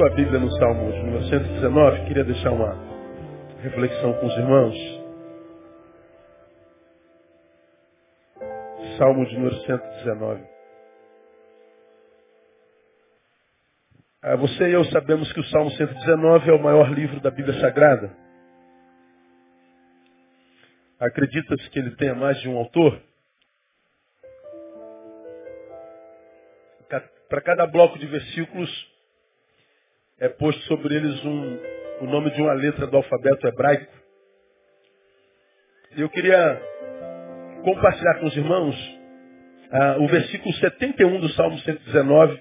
Tua Bíblia no Salmo de número 119. Queria deixar uma reflexão com os irmãos. Salmo de número 119. Ah, você e eu sabemos que o Salmo 119 é o maior livro da Bíblia Sagrada. Acredita-se que ele tenha mais de um autor? Para cada bloco de versículos é posto sobre eles um, o nome de uma letra do alfabeto hebraico. Eu queria compartilhar com os irmãos ah, o versículo 71 do Salmo 119,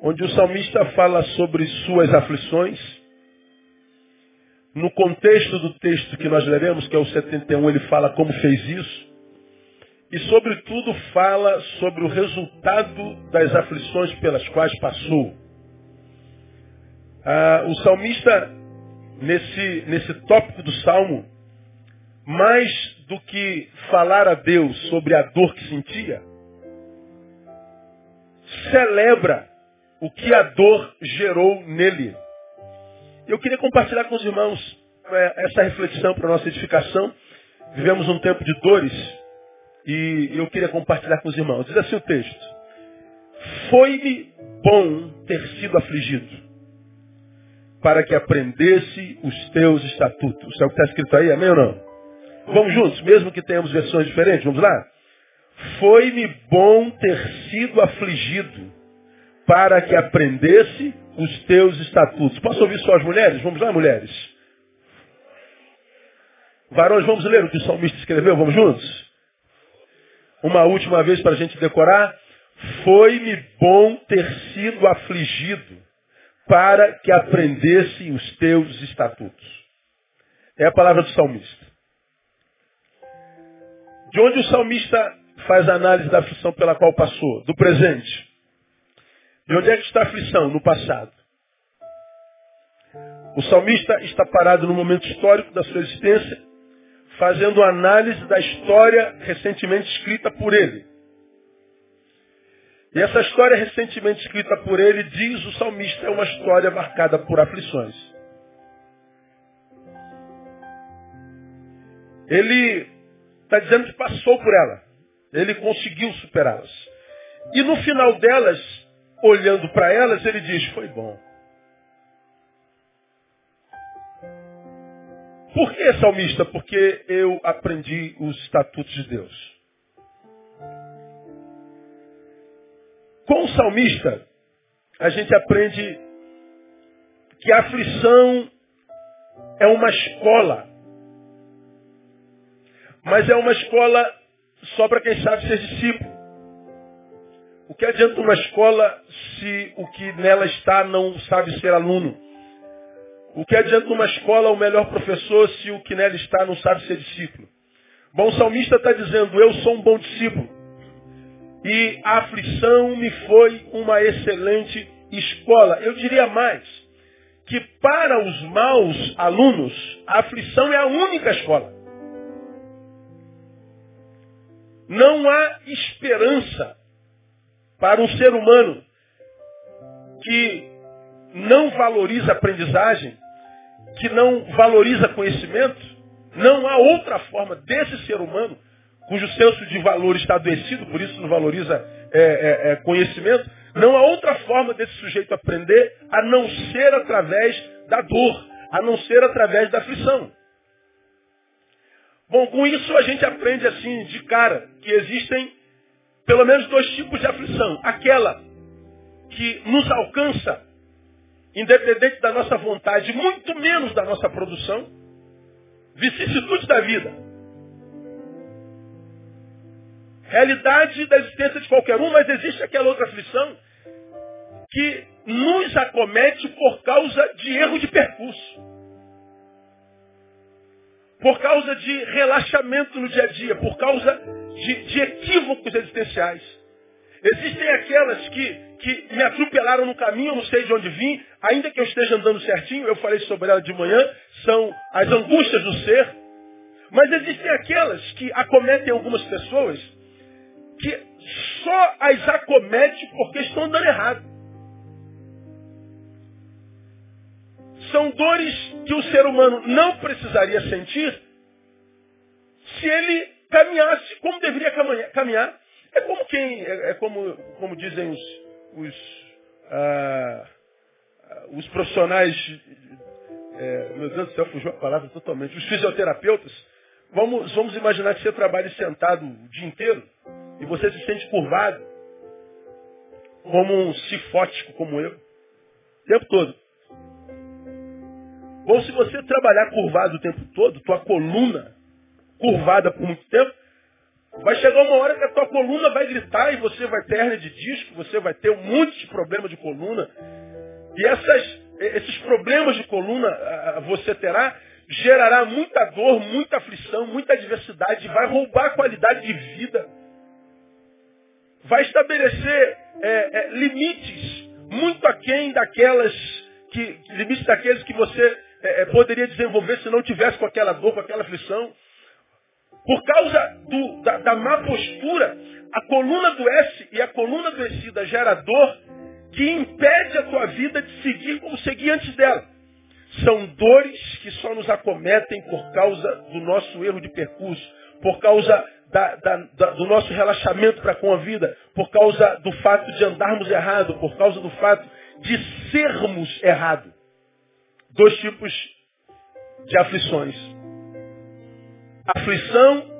onde o salmista fala sobre suas aflições. No contexto do texto que nós leremos, que é o 71, ele fala como fez isso. E, sobretudo, fala sobre o resultado das aflições pelas quais passou. Ah, o salmista, nesse, nesse tópico do salmo, mais do que falar a Deus sobre a dor que sentia, celebra o que a dor gerou nele. Eu queria compartilhar com os irmãos é, essa reflexão para nossa edificação. Vivemos um tempo de dores e eu queria compartilhar com os irmãos. Diz assim o texto. Foi-me bom ter sido afligido, para que aprendesse os teus estatutos. É o que está escrito aí, amém ou não? Vamos juntos, mesmo que tenhamos versões diferentes, vamos lá? Foi-me bom ter sido afligido, para que aprendesse os teus estatutos. Posso ouvir só as mulheres? Vamos lá, mulheres? Varões, vamos ler o que o salmista escreveu? Vamos juntos? Uma última vez para a gente decorar. Foi-me bom ter sido afligido para que aprendesse os teus estatutos. É a palavra do salmista. De onde o salmista faz a análise da aflição pela qual passou? Do presente. De onde é que está a aflição? No passado. O salmista está parado no momento histórico da sua existência fazendo análise da história recentemente escrita por ele. E essa história recentemente escrita por ele, diz o salmista, é uma história marcada por aflições. Ele está dizendo que passou por ela. Ele conseguiu superá-las. E no final delas, olhando para elas, ele diz, foi bom. Por que, salmista? Porque eu aprendi os estatutos de Deus. Com o salmista, a gente aprende que a aflição é uma escola. Mas é uma escola só para quem sabe ser discípulo. O que adianta uma escola se o que nela está não sabe ser aluno? O que adianta uma escola o melhor professor se o que nela está não sabe ser discípulo? Bom, o salmista está dizendo, eu sou um bom discípulo. E a aflição me foi uma excelente escola. Eu diria mais, que para os maus alunos, a aflição é a única escola. Não há esperança para um ser humano que não valoriza a aprendizagem que não valoriza conhecimento, não há outra forma desse ser humano, cujo senso de valor está adoecido, por isso não valoriza é, é, é, conhecimento, não há outra forma desse sujeito aprender a não ser através da dor, a não ser através da aflição. Bom, com isso a gente aprende assim de cara que existem pelo menos dois tipos de aflição. Aquela que nos alcança independente da nossa vontade, muito menos da nossa produção, vicissitudes da vida. Realidade da existência de qualquer um, mas existe aquela outra aflição que nos acomete por causa de erro de percurso. Por causa de relaxamento no dia a dia, por causa de, de equívocos existenciais. Existem aquelas que, que me atropelaram no caminho, não sei de onde vim, ainda que eu esteja andando certinho, eu falei sobre ela de manhã, são as angústias do ser. Mas existem aquelas que acometem algumas pessoas que só as acomete porque estão andando errado. São dores que o ser humano não precisaria sentir se ele caminhasse como deveria caminhar. É como quem, é, é como, como dizem os, os, ah, os profissionais, é, meu Deus do céu, fugiu a palavra totalmente, os fisioterapeutas. Vamos, vamos imaginar que você trabalha sentado o dia inteiro e você se sente curvado, como um cifótico como eu, o tempo todo. Ou se você trabalhar curvado o tempo todo, tua coluna curvada por muito tempo, vai chegar uma hora que a tua coluna vai gritar e você vai ter hernia de disco, você vai ter um monte de problema de coluna. E essas, esses problemas de coluna você terá, gerará muita dor, muita aflição, muita adversidade, vai roubar a qualidade de vida. Vai estabelecer é, é, limites muito aquém daquelas que, limites daqueles que você é, é, poderia desenvolver se não tivesse com aquela dor, com aquela aflição. Por causa do, da, da, má postura, a coluna do S e a coluna descida gera dor que impede a tua vida de seguir como seguia antes dela. São dores que só nos acometem por causa do nosso erro de percurso, por causa da, da, da, do nosso relaxamento para com a vida, por causa do fato de andarmos errado, por causa do fato de sermos errado. Dois tipos de aflições. Aflição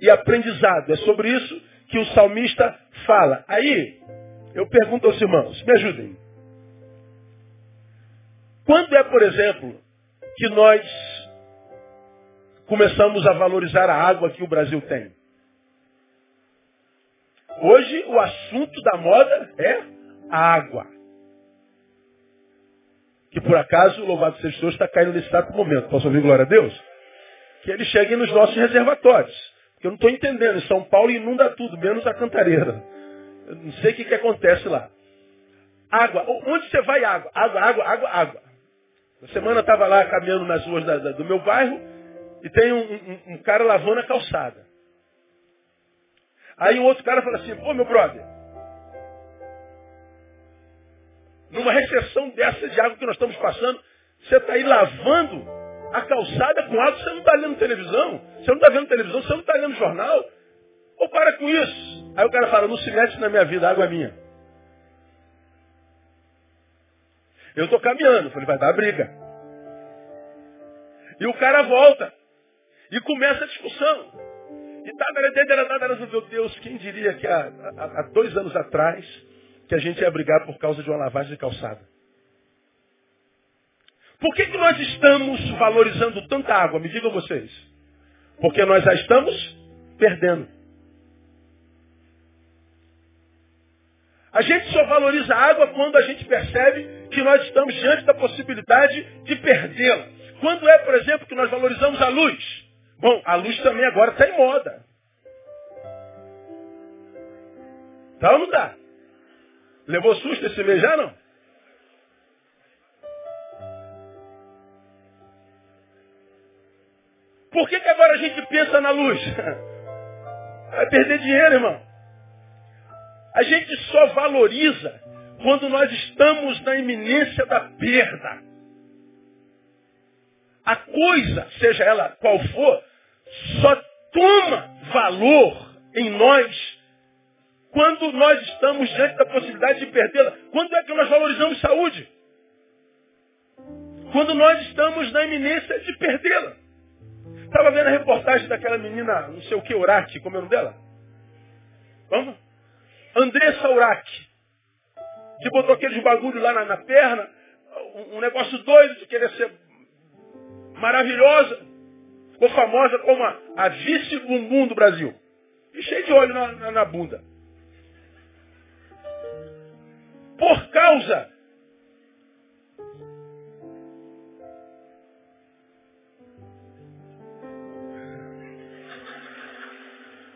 e aprendizado. É sobre isso que o salmista fala. Aí, eu pergunto aos irmãos, me ajudem. Quando é, por exemplo, que nós começamos a valorizar a água que o Brasil tem? Hoje o assunto da moda é a água. Que por acaso, louvado seja Deus, está caindo nesse exato momento. Posso ouvir glória a Deus? Que ele chegue nos nossos reservatórios. Porque eu não estou entendendo. São Paulo inunda tudo, menos a cantareira. Eu não sei o que, que acontece lá. Água. Onde você vai, água? Água, água, água, água. Na semana eu estava lá caminhando nas ruas da, da, do meu bairro e tem um, um, um, cara lavando a calçada. Aí um outro cara fala assim, pô meu brother, numa recessão dessa de água que nós estamos passando, você está aí lavando a calçada com água, você não está lendo televisão, você não está vendo televisão, você não está lendo jornal. Ou para com isso. Aí o cara fala, não se mete na minha vida, a água é minha. Eu estou caminhando, falei, vai dar briga. E o cara volta. E começa a discussão. E tá, meu Deus, quem diria que há, há, há dois anos atrás que a gente ia brigar por causa de uma lavagem de calçada? Por que, que nós estamos valorizando tanta água? Me digam vocês. Porque nós já estamos perdendo. A gente só valoriza a água quando a gente percebe que nós estamos diante da possibilidade de perdê-la. Quando é, por exemplo, que nós valorizamos a luz? Bom, a luz também agora está em moda. Tá ou não dá? Levou susto esse mês já, não? Por que, que agora a gente pensa na luz? Vai perder dinheiro, irmão. A gente só valoriza quando nós estamos na iminência da perda. A coisa, seja ela qual for, só toma valor em nós quando nós estamos diante da possibilidade de perdê-la. Quando é que nós valorizamos saúde? Quando nós estamos na iminência de perdê-la. Estava vendo a reportagem daquela menina, não sei o que, Uraki, como é o nome dela? Vamos? Andressa Uraki. Que botou aqueles bagulho lá na, na perna, um, um, negócio doido de querer ser maravilhosa. Ficou famosa como a, a vice-bumbum do Brasil. E cheio de olho na, na, na bunda. Por causa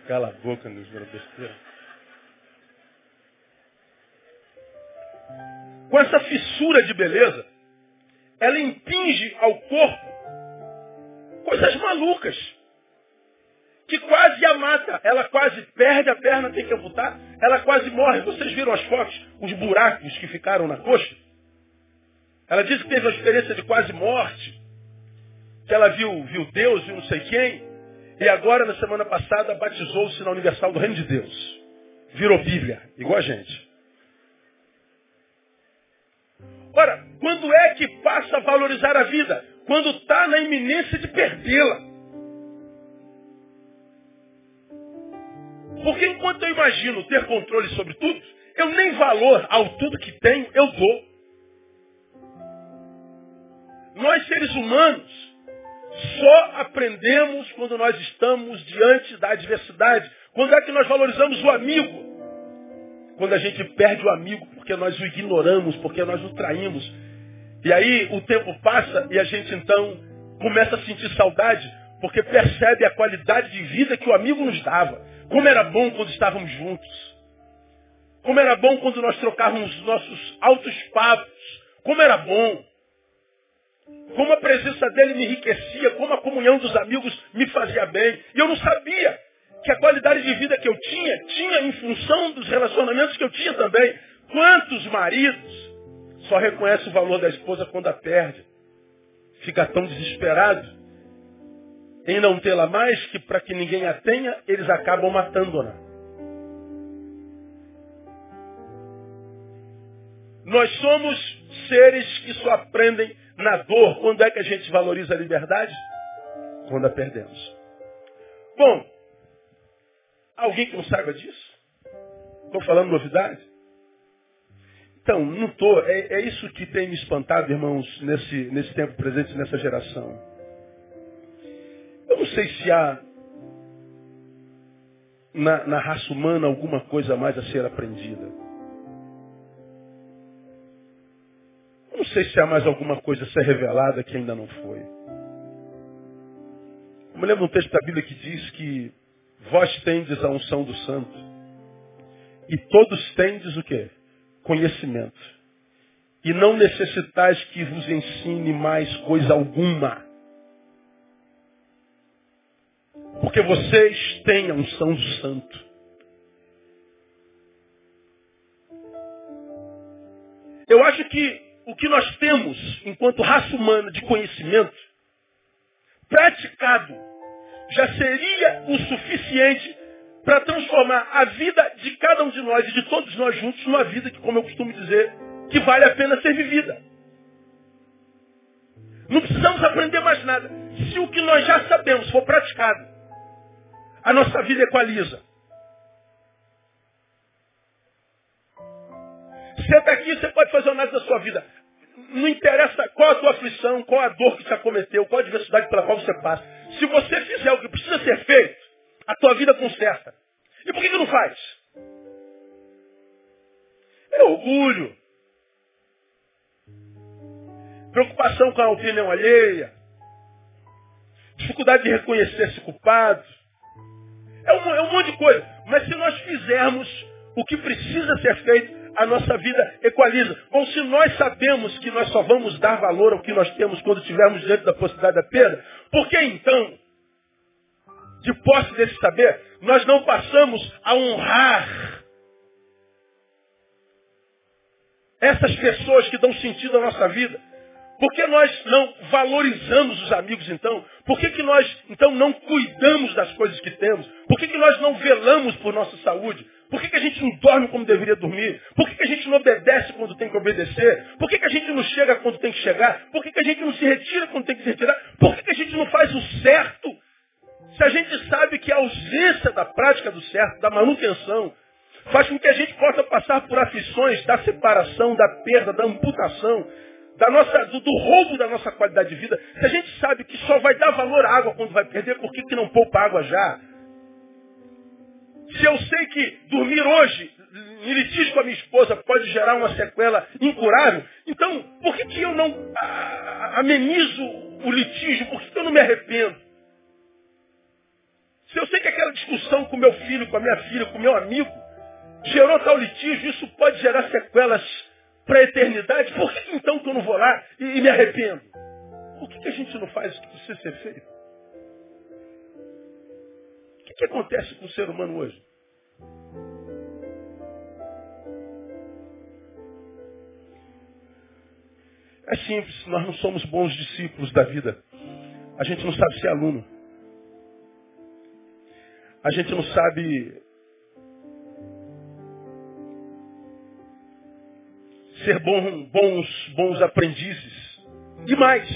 Cala a boca, nos besteira. Com essa fissura de beleza, ela impinge ao corpo coisas malucas. Que quase a mata. Ela quase perde a perna, tem que amputar. Ela quase morre. Vocês viram as fotos? Os buracos que ficaram na coxa? Ela disse que teve uma experiência de quase morte, que ela viu, viu Deus, viu não sei quem, e agora, na semana passada, batizou-se na Universal do Reino de Deus. Virou Bíblia, igual a gente. Ora, quando é que passa a valorizar a vida? Quando está na iminência de perdê-la. Porque enquanto eu imagino ter controle sobre tudo, eu nem valor ao tudo que tenho, eu dou. Nós seres humanos só aprendemos quando nós estamos diante da adversidade. Quando é que nós valorizamos o amigo? Quando a gente perde o amigo porque nós o ignoramos, porque nós o traímos. E aí o tempo passa e a gente então começa a sentir saudade porque percebe a qualidade de vida que o amigo nos dava. Como era bom quando estávamos juntos. Como era bom quando nós trocávamos nossos altos papos. Como era bom. Como a presença dele me enriquecia, como a comunhão dos amigos me fazia bem. E eu não sabia que a qualidade de vida que eu tinha, tinha em função dos relacionamentos que eu tinha também. Quantos maridos só reconhecem o valor da esposa quando a perde? Fica tão desesperado em não tê-la mais que para que ninguém a tenha, eles acabam matando-a. Nós somos seres que só aprendem na dor. Quando é que a gente valoriza a liberdade? Quando a perdemos. Bom, alguém que não saiba disso? Estou falando novidade? Então, não estou. É, é, isso que tem me espantado, irmãos, nesse, nesse tempo presente, nessa geração. Eu não sei se há na, na raça humana alguma coisa mais a ser aprendida. Sei se há mais alguma coisa a ser revelada que ainda não foi. Eu me lembro um texto da Bíblia que diz que vós tendes a unção do santo. E todos tendes o quê? Conhecimento. E não necessitais que vos ensine mais coisa alguma. Porque vocês têm a unção do santo. Eu acho que o que nós temos enquanto raça humana de conhecimento, praticado, já seria o suficiente para transformar a vida de cada um de nós e de todos nós juntos numa vida que, como eu costumo dizer, que vale a pena ser vivida. Não precisamos aprender mais nada. Se o que nós já sabemos for praticado, a nossa vida equaliza. Você está aqui, você pode fazer nada da sua vida. Não interessa qual a tua aflição, qual a dor que te acometeu, qual a adversidade pela qual você passa. Se você fizer o que precisa ser feito, a tua vida conserta. E por que, que não faz? É orgulho. Preocupação com a opinião alheia. Dificuldade de reconhecer-se culpado. É um, é um monte de coisa. Mas se nós fizermos o que precisa ser feito, a nossa vida equaliza. Bom, se nós sabemos que nós só vamos dar valor ao que nós temos quando estivermos diante da possibilidade da perda, por que então, de posse desse saber, nós não passamos a honrar essas pessoas que dão sentido à nossa vida? Por que nós não valorizamos os amigos então? Por que, que nós então não cuidamos das coisas que temos? Por que, que nós não velamos por nossa saúde? Por que, que a gente não dorme como deveria dormir? Por que, que a gente não obedece quando tem que obedecer? Por que, que a gente não chega quando tem que chegar? Por que, que a gente não se retira quando tem que se retirar? Por que, que a gente não faz o certo? Se a gente sabe que a ausência da prática do certo, da manutenção, faz com que a gente possa passar por aflições da separação, da perda, da amputação, da nossa, do, do, roubo da nossa qualidade de vida. Se a gente sabe que só vai dar valor à água quando vai perder, por que, que não poupa água já? Se eu sei que dormir hoje em litígio com a minha esposa pode gerar uma sequela incurável, então por que, que eu não amenizo o litígio? Por que, que eu não me arrependo? Se eu sei que aquela discussão com meu filho, com a minha filha, com meu amigo, gerou tal litígio, isso pode gerar sequelas para a eternidade, por que então que eu não vou lá e, e me arrependo? Por que, que a gente não faz o que precisa ser feito? que acontece com o ser humano hoje? É simples, nós não somos bons discípulos da vida. A gente não sabe ser aluno. A gente não sabe ser bom, bons, bons aprendizes. E mais,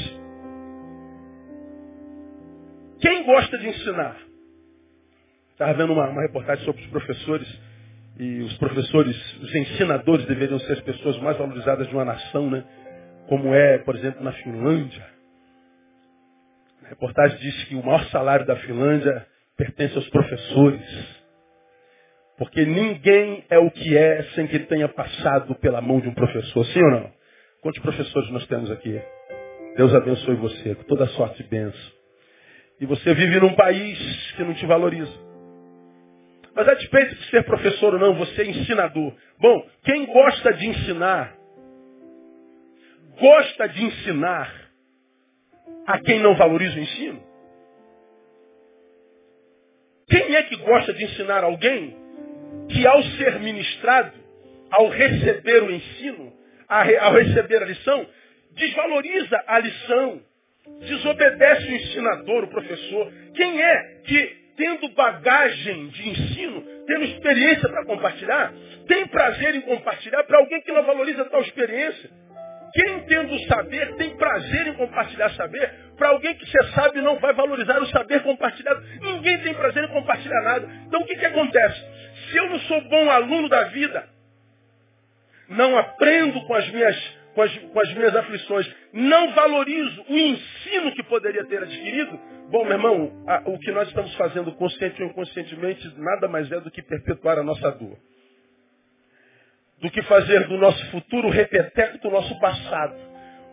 quem gosta de ensinar? Estava vendo uma, uma reportagem sobre os professores e os professores, os ensinadores deveriam ser as pessoas mais valorizadas de uma nação, né? Como é, por exemplo, na Finlândia. A reportagem diz que o maior salário da Finlândia pertence aos professores. Porque ninguém é o que é sem que tenha passado pela mão de um professor, sim ou não? Quantos professores nós temos aqui? Deus abençoe você com toda sorte e bênção. E você vive num país que não te valoriza. Mas a despeito de ser professor ou não, você é ensinador. Bom, quem gosta de ensinar, gosta de ensinar a quem não valoriza o ensino? Quem é que gosta de ensinar alguém que ao ser ministrado, ao receber o ensino, ao receber a lição, desvaloriza a lição, desobedece o ensinador, o professor. Quem é que, tendo bagagem de ensino, tendo experiência para compartilhar, tem prazer em compartilhar para alguém que não valoriza tal experiência? Quem tendo saber tem prazer em compartilhar saber para alguém que você sabe não vai valorizar o saber compartilhado. Ninguém tem prazer em compartilhar nada. Então o que, que acontece? Se eu não sou bom aluno da vida, não aprendo com as minhas, com as, com as minhas aflições, não valorizo o ensino que poderia ter adquirido, bom, meu irmão, a, o que nós estamos fazendo consciente ou inconscientemente nada mais é do que perpetuar a nossa dor. Do que fazer do nosso futuro o repeteco do nosso passado.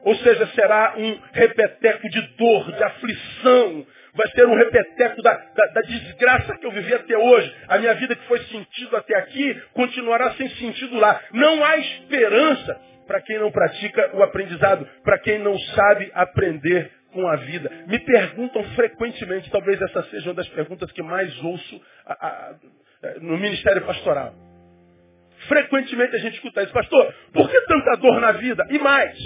Ou seja, será um repeteco de dor, de aflição, vai ser um repeteco da, da, da, desgraça que eu vivi até hoje. A minha vida que foi sentido até aqui continuará sem sentido lá. Não há esperança para quem não pratica o aprendizado, para quem não sabe aprender com a vida. Me perguntam frequentemente, talvez essa seja uma das perguntas que mais ouço a, a, no ministério pastoral. Frequentemente a gente escuta isso, pastor, por que tanta dor na vida? E mais,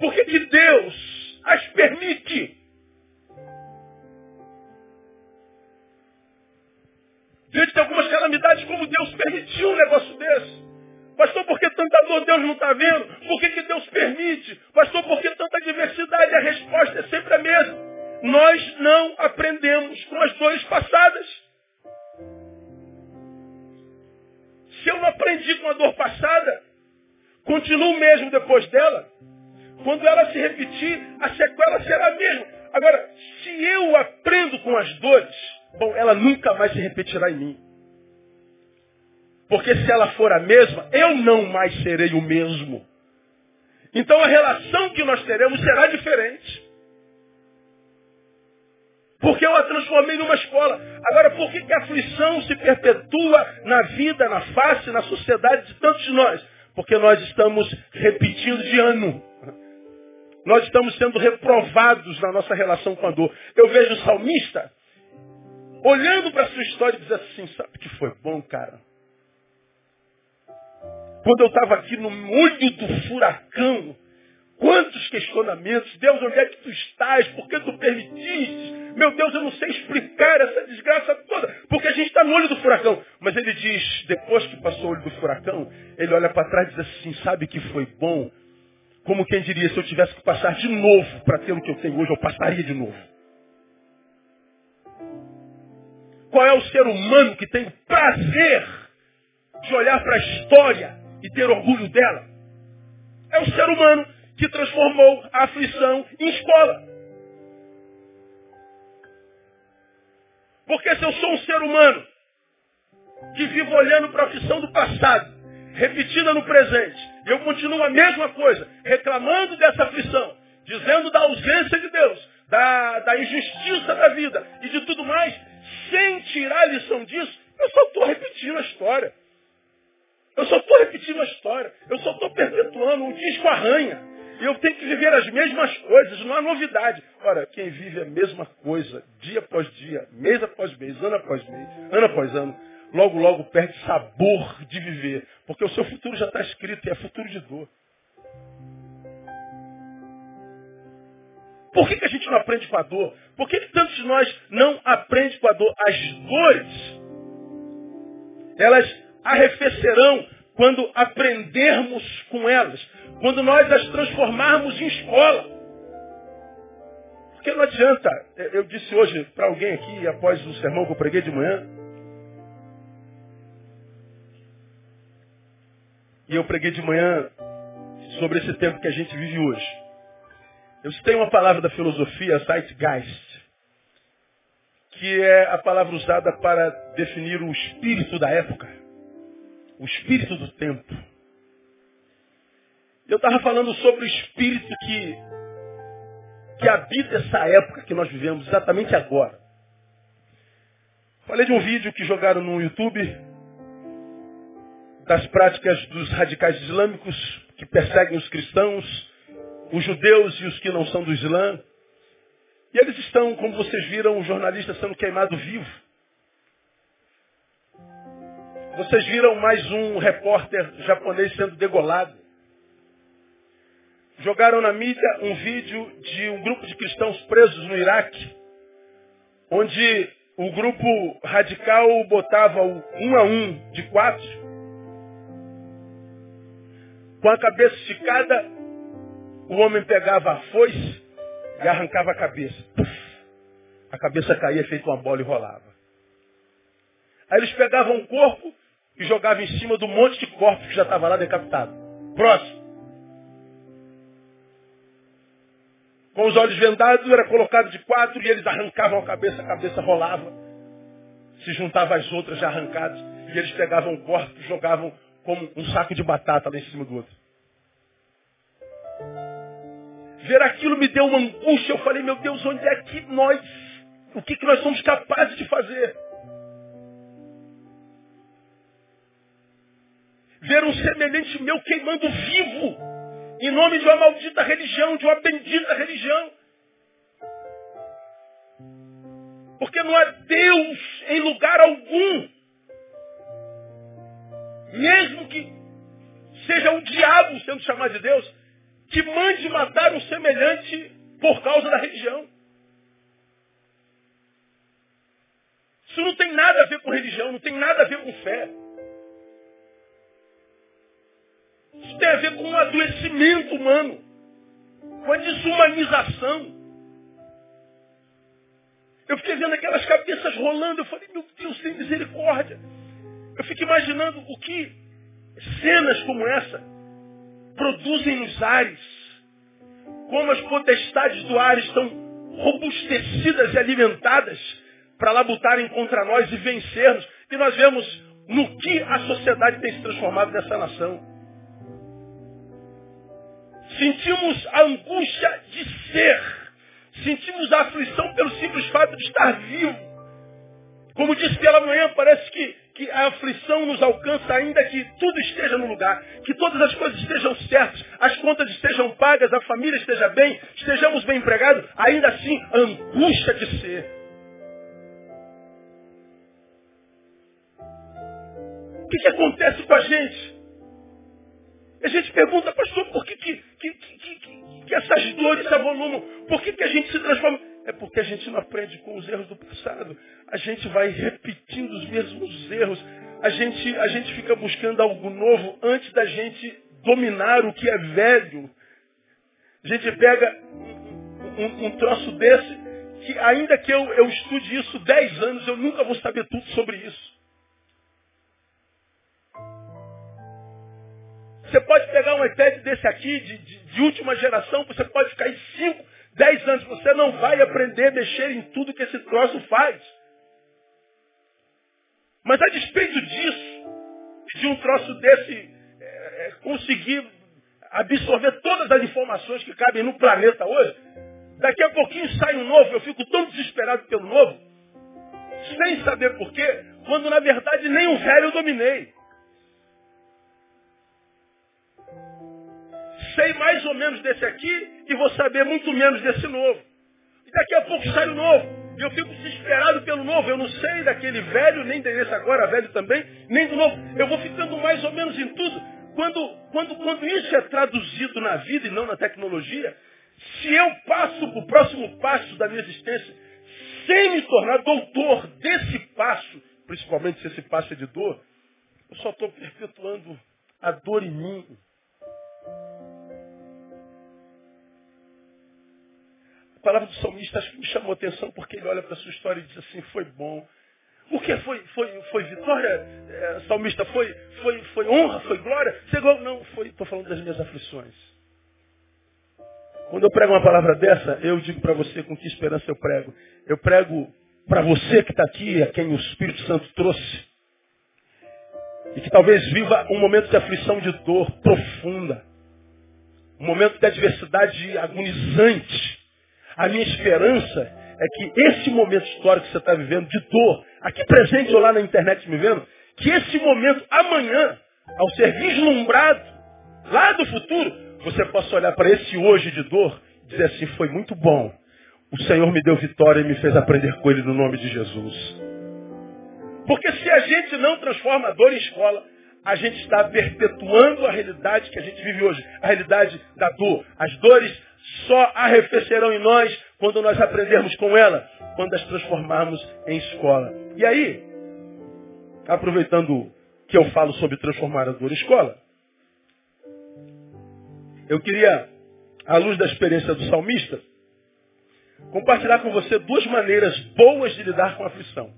por que, que Deus as permite? Diante de algumas calamidades, como Deus permitiu um negócio desse. Pastor, por que tanta dor Deus não está vendo? Por que, que Deus permite? Pastor, por que tanta diversidade? A resposta é sempre a mesma. Nós não aprendemos com as dores passadas. Se eu não aprendi com a dor passada, continuo mesmo depois dela. Quando ela se repetir, a sequela será a mesma. Agora, se eu aprendo com as dores, Bom, ela nunca mais se repetirá em mim. Porque se ela for a mesma, eu não mais serei o mesmo. Então a relação que nós teremos será diferente. Porque eu a transformei numa escola. Agora, por que, que a aflição se perpetua na vida, na face, na sociedade de tantos de nós? Porque nós estamos repetindo de ano. Nós estamos sendo reprovados na nossa relação com a dor. Eu vejo o salmista olhando para a sua história e diz assim, sabe que foi bom, cara? Quando eu estava aqui no olho do furacão, quantos questionamentos, Deus, onde é que tu estás? Por que tu permitiste? Meu Deus, eu não sei explicar essa desgraça toda, porque a gente está no olho do furacão. Mas ele diz, depois que passou o olho do furacão, ele olha para trás e diz assim, sabe que foi bom? Como quem diria, se eu tivesse que passar de novo para ter o que eu tenho hoje, eu passaria de novo. Qual é o ser humano que tem prazer de olhar para a história e ter orgulho dela? É o ser humano que transformou a aflição em escola. Porque se eu sou um ser humano que vivo olhando para a aflição do passado, repetida no presente, e eu continuo a mesma coisa, reclamando dessa aflição, dizendo da ausência de Deus, da, da injustiça da vida e de tudo mais, sem tirar a lição disso, eu só estou repetindo a história. Eu só estou repetindo a história. Eu só estou perpetuando. O disco arranha. E eu tenho que viver as mesmas coisas, não há novidade. Ora, quem vive a mesma coisa, dia após dia, mês após mês, ano após mês, ano após ano, logo, logo perde sabor de viver. Porque o seu futuro já está escrito e é futuro de dor. Por que, que a gente não aprende com a dor? Por que, que tantos de nós não aprendem com a dor? As dores, elas arrefecerão quando aprendermos com elas, quando nós as transformarmos em escola. Porque não adianta, eu disse hoje para alguém aqui, após o sermão que eu preguei de manhã, e eu preguei de manhã sobre esse tempo que a gente vive hoje. Eu citei uma palavra da filosofia, Zeitgeist, que é a palavra usada para definir o espírito da época, o espírito do tempo. Eu estava falando sobre o espírito que, que habita essa época que nós vivemos, exatamente agora. Falei de um vídeo que jogaram no YouTube das práticas dos radicais islâmicos que perseguem os cristãos os judeus e os que não são do Islã. E eles estão, como vocês viram, os jornalistas sendo queimados vivo. Vocês viram mais um repórter japonês sendo degolado. Jogaram na mídia um vídeo de um grupo de cristãos presos no Iraque, onde o grupo radical botava o um a um de quatro, com a cabeça esticada o homem pegava a foice e arrancava a cabeça. A cabeça caía feito uma bola e rolava. Aí eles pegavam o corpo e jogavam em cima do monte de corpos que já estava lá decapitado. Próximo. Com os olhos vendados, era colocado de quatro e eles arrancavam a cabeça, a cabeça rolava. Se juntava às outras já arrancadas. E eles pegavam o corpo e jogavam como um saco de batata lá em cima do outro. Ver aquilo me deu uma angústia. Eu falei, meu Deus, onde é que nós, o que, que nós somos capazes de fazer? Ver um semelhante meu queimando vivo, em nome de uma maldita religião, de uma bendita religião. Porque não há Deus em lugar algum. Mesmo que seja o diabo sendo chamado de Deus, que mande matar um semelhante por causa da religião. Isso não tem nada a ver com religião, não tem nada a ver com fé. Isso tem a ver com um adoecimento humano, com a desumanização. Eu fiquei vendo aquelas cabeças rolando, eu falei, meu Deus, tem misericórdia. Eu fico imaginando o que cenas como essa produzem nos ares, como as potestades do ar estão robustecidas e alimentadas para labutarem contra nós e vencermos. E nós vemos no que a sociedade tem se transformado nessa nação. Sentimos a angústia de ser. Sentimos a aflição pelo simples fato de estar vivo. Como disse pela manhã, parece que que a aflição nos alcança ainda que tudo esteja no lugar, que todas as coisas estejam certas, as contas estejam pagas, a família esteja bem, estejamos bem empregados, ainda assim, angústia de ser. O que, que acontece com a gente? A gente pergunta, pastor, por que, que, que, que, que essas dores se avolumam? Por que, que a gente se transforma? É porque a gente não aprende com os erros do passado. A gente vai repetindo os mesmos erros. A gente, a gente fica buscando algo novo antes da gente dominar o que é velho. A gente pega um, um, troço desse que ainda que eu, eu estude isso dez anos, eu nunca vou saber tudo sobre isso. Você pode pegar um iPad desse aqui, de, de, de última geração, você pode ficar em cinco, dez anos, você não vai aprender a mexer em tudo que esse troço faz. Mas a despeito disso, de um troço desse é, é, conseguir absorver todas as informações que cabem no planeta hoje, daqui a pouquinho sai um novo, eu fico tão desesperado pelo novo, sem saber porquê, quando na verdade nem o velho eu dominei. Sei mais ou menos desse aqui e vou saber muito menos desse novo. Daqui a pouco sai o novo. E eu fico desesperado pelo novo. Eu não sei daquele velho, nem desse agora velho também, nem do novo. Eu vou ficando mais ou menos em tudo. Quando, quando, quando isso é traduzido na vida e não na tecnologia, Se eu passo para o próximo passo da minha existência sem me tornar doutor desse passo, principalmente se esse passo é de dor, eu só estou perpetuando a dor em mim. Palavra do salmista acho que me chamou a atenção porque ele olha para a sua história e diz assim, foi bom. O que foi, foi, foi vitória, é, salmista? Foi, foi, foi honra? Foi glória? Chegou? Não, foi, estou falando das minhas aflições. Quando eu prego uma palavra dessa, eu digo para você com que esperança eu prego. Eu prego para você que está aqui, a quem o Espírito Santo trouxe. E que talvez viva um momento de aflição de dor profunda. Um momento de adversidade agonizante. A minha esperança é que esse momento histórico que você está vivendo, de dor, aqui presente ou lá na internet me vendo, que esse momento amanhã, ao ser vislumbrado lá do futuro, você possa olhar para esse hoje de dor e dizer assim, foi muito bom. O Senhor me deu vitória e me fez aprender com Ele no nome de Jesus. Porque se a gente não transforma a dor em escola, a gente está perpetuando a realidade que a gente vive hoje. A realidade da dor. As dores só arrefecerão em nós quando nós aprendermos com ela, quando as transformarmos em escola. E aí, aproveitando que eu falo sobre transformar a dor em escola, eu queria, à luz da experiência do salmista, compartilhar com você duas maneiras boas de lidar com a aflição.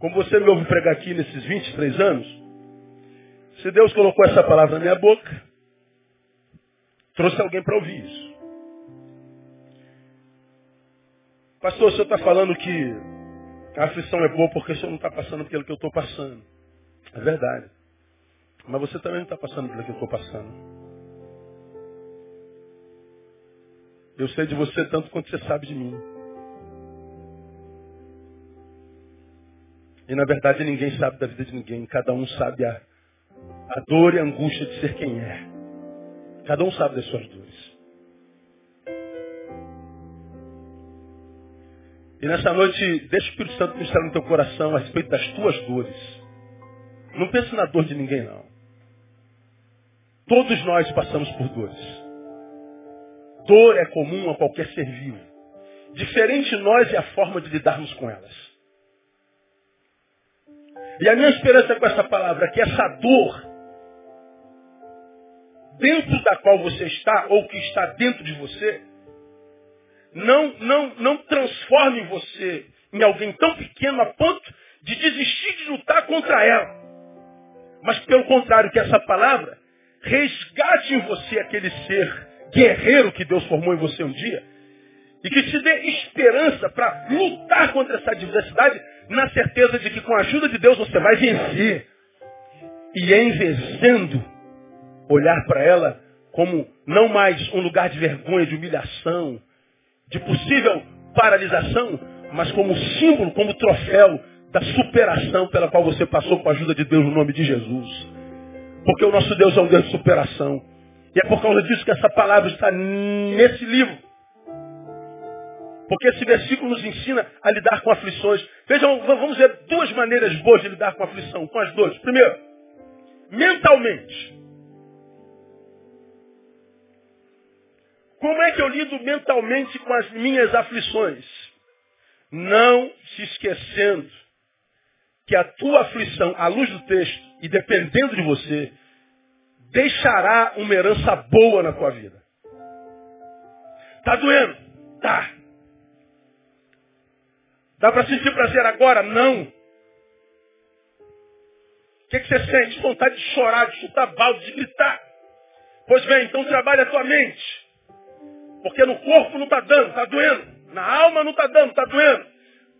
Como você me ouve pregar aqui nesses 23 anos, se Deus colocou essa palavra na minha boca, trouxe alguém para ouvir isso. Pastor, o senhor está falando que a aflição é boa porque o senhor não está passando pelo que eu estou passando. É verdade. Mas você também não está passando pelo que eu estou passando. Eu sei de você tanto quanto você sabe de mim. E na verdade ninguém sabe da vida de ninguém. Cada um sabe a, a dor e a angústia de ser quem é. Cada um sabe das suas dores. E nessa noite, deixa o Espírito Santo ministrar no teu coração a respeito das tuas dores. Não pense na dor de ninguém, não. Todos nós passamos por dores. Dor é comum a qualquer ser vivo. Diferente nós é a forma de lidarmos com elas. E a minha esperança com essa palavra é que essa dor, dentro da qual você está, ou que está dentro de você, não, não, não transforme você em alguém tão pequeno a ponto de desistir de lutar contra ela. Mas pelo contrário, que essa palavra resgate em você aquele ser guerreiro que Deus formou em você um dia. E que te dê esperança para lutar contra essa adversidade, na certeza de que com a ajuda de Deus você vai vencer. E em vencendo, olhar para ela como não mais um lugar de vergonha, de humilhação, de possível paralisação, mas como símbolo, como troféu da superação pela qual você passou com a ajuda de Deus no nome de Jesus. Porque o nosso Deus é um Deus de superação. E é por causa disso que essa palavra está nesse livro. Porque esse versículo nos ensina a lidar com aflições. Vejam, vamos ver duas maneiras boas de lidar com aflição, com as dores. Primeiro, mentalmente. Como é que eu lido mentalmente com as minhas aflições? Não se esquecendo que a tua aflição, à luz do texto, e dependendo de você, deixará uma herança boa na tua vida. Tá doendo? Tá. Dá para sentir prazer agora? Não. O que, que você sente? Vontade de chorar, de chutar balde, de gritar. Pois bem, então trabalha a tua mente. Porque no corpo não está dando, está doendo. Na alma não está dando, está doendo.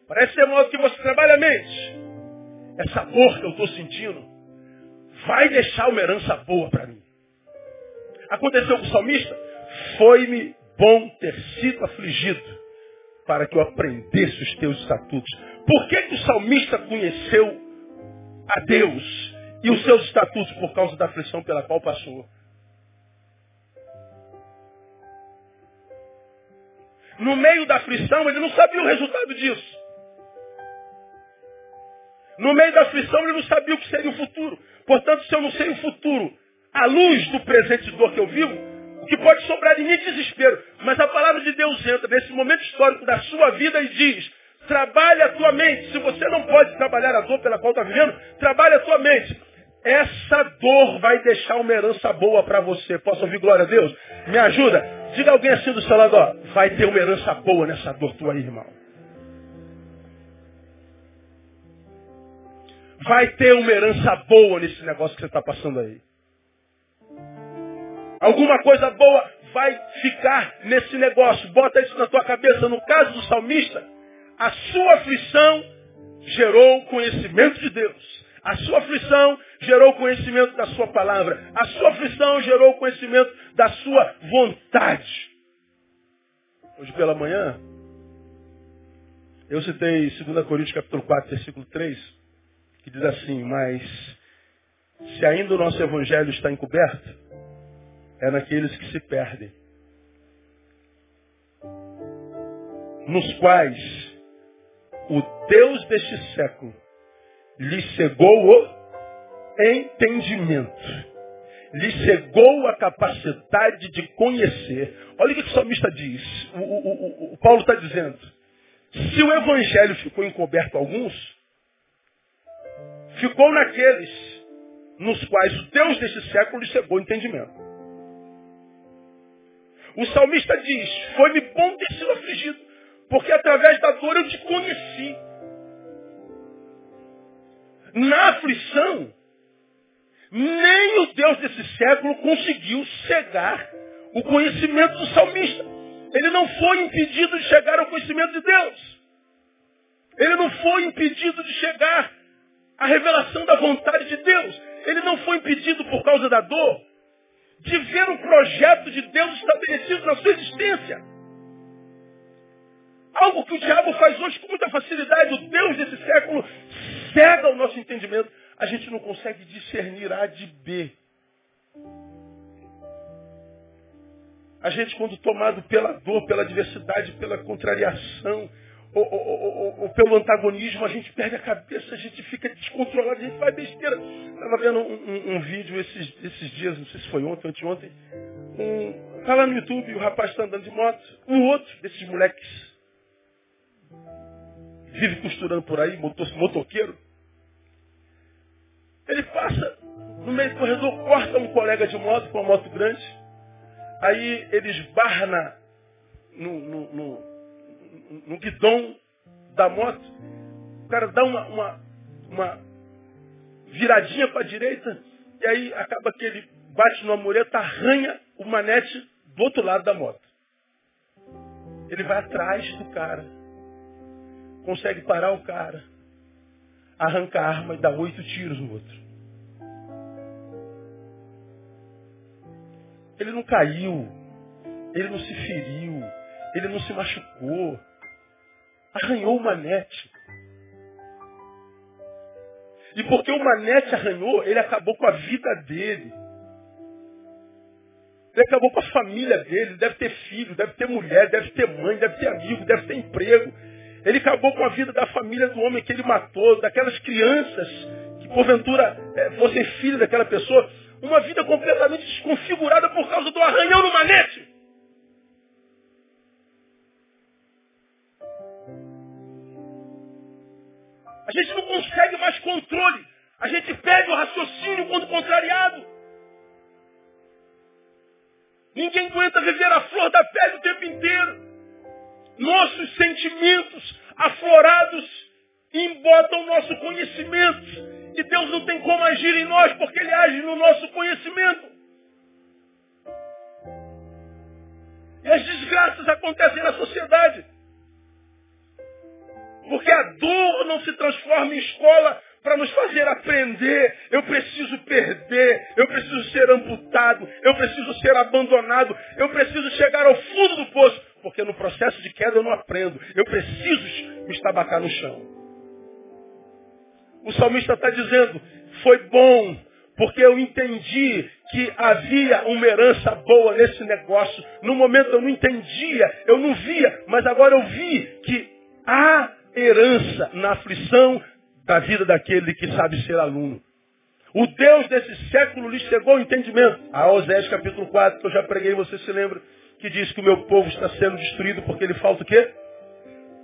Parece ser modo que você trabalha a mente. Essa dor que eu estou sentindo vai deixar uma herança boa para mim. Aconteceu com o salmista? Foi-me bom ter sido afligido para que eu aprendesse os teus estatutos. Por que, que o salmista conheceu a Deus e os seus estatutos por causa da aflição pela qual passou? No meio da aflição, ele não sabia o resultado disso. No meio da aflição, ele não sabia o que seria o futuro. Portanto, se eu não sei o futuro, à luz do presente de dor que eu vivo, o que pode sobrar em mim é desespero. Mas a palavra de Deus entra nesse momento histórico da sua vida e diz, trabalhe a tua mente. Se você não pode trabalhar a dor pela qual está vivendo, trabalhe a tua mente. Essa dor vai deixar uma herança boa para você. Posso ouvir glória a Deus? Me ajuda. Diga alguém assim do seu lado, ó, vai ter uma herança boa nessa dor tua aí, irmão. Vai ter uma herança boa nesse negócio que você está passando aí. Alguma coisa boa vai ficar nesse negócio. Bota isso na tua cabeça. No caso do salmista, a sua aflição gerou conhecimento de Deus. A sua aflição gerou conhecimento da sua palavra. A sua aflição gerou conhecimento da sua vontade. Hoje pela manhã, eu citei 2 Coríntios capítulo 4, versículo 3, que diz assim, mas se ainda o nosso evangelho está encoberto, é naqueles que se perdem. Nos quais o Deus deste século lhe cegou o entendimento. Lhe cegou a capacidade de conhecer. Olha o que o salmista diz. O, o, o, o Paulo está dizendo. Se o evangelho ficou encoberto a alguns, ficou naqueles nos quais o Deus deste século lhe cegou o entendimento. O salmista diz, foi-me bom ter sido afligido, porque através da dor eu te conheci. Na aflição, nem o Deus desse século conseguiu cegar o conhecimento do salmista. Ele não foi impedido de chegar ao conhecimento de Deus. Ele não foi impedido de chegar à revelação da vontade de Deus. Ele não foi impedido por causa da dor de ver o projeto de Deus estabelecido na sua existência. Algo que o diabo faz hoje com muita facilidade. O Deus desse século cega o nosso entendimento. A gente não consegue discernir A de B. A gente, quando tomado pela dor, pela adversidade, pela contrariação, ou, ou, ou, ou, pelo antagonismo, a gente perde a cabeça, a gente fica descontrolado, a gente faz besteira. Estava vendo um, um, um, vídeo esses, esses dias, não sei se foi ontem, anteontem, um, tá lá no YouTube, o rapaz está andando de moto, um outro desses moleques vive costurando por aí, motor, motoqueiro. Ele passa no meio do corredor, corta um colega de moto com uma moto grande, aí ele esbarra na, no, no, no no guidão da moto, o cara dá uma, uma, uma viradinha para a direita, e aí acaba que ele bate numa mureta, arranha o manete do outro lado da moto. Ele vai atrás do cara, consegue parar o cara, arranca a arma e dá oito tiros no outro. Ele não caiu, ele não se feriu, ele não se machucou. Arranhou o manete. E porque o manete arranhou, ele acabou com a vida dele. Ele acabou com a família dele. Deve ter filho, deve ter mulher, deve ter mãe, deve ter amigo, deve ter emprego. Ele acabou com a vida da família do homem que ele matou, daquelas crianças que porventura é, fossem filhos daquela pessoa. Uma vida completamente desconfigurada por causa do arranhão no manete. A gente não consegue mais controle. A gente perde o raciocínio quando contrariado. Ninguém aguenta viver a flor da pele o tempo inteiro. Nossos sentimentos aflorados embotam nosso conhecimento. E Deus não tem como agir em nós, porque Ele age no nosso conhecimento. E as desgraças acontecem na sociedade. Porque a dor não se transforma em escola para nos fazer aprender. Eu preciso perder, eu preciso ser amputado, eu preciso ser abandonado, eu preciso chegar ao fundo do poço. Porque no processo de queda eu não aprendo. Eu preciso me estabacar no chão. O salmista está dizendo, foi bom, porque eu entendi que havia uma herança boa nesse negócio. No momento eu não entendia, eu não via, mas agora eu vi que há herança na aflição da vida daquele que sabe ser aluno. O Deus desse século lhe chegou ao entendimento. A Osés capítulo 4, que eu já preguei, você se lembra, que diz que o meu povo está sendo destruído porque ele falta o quê?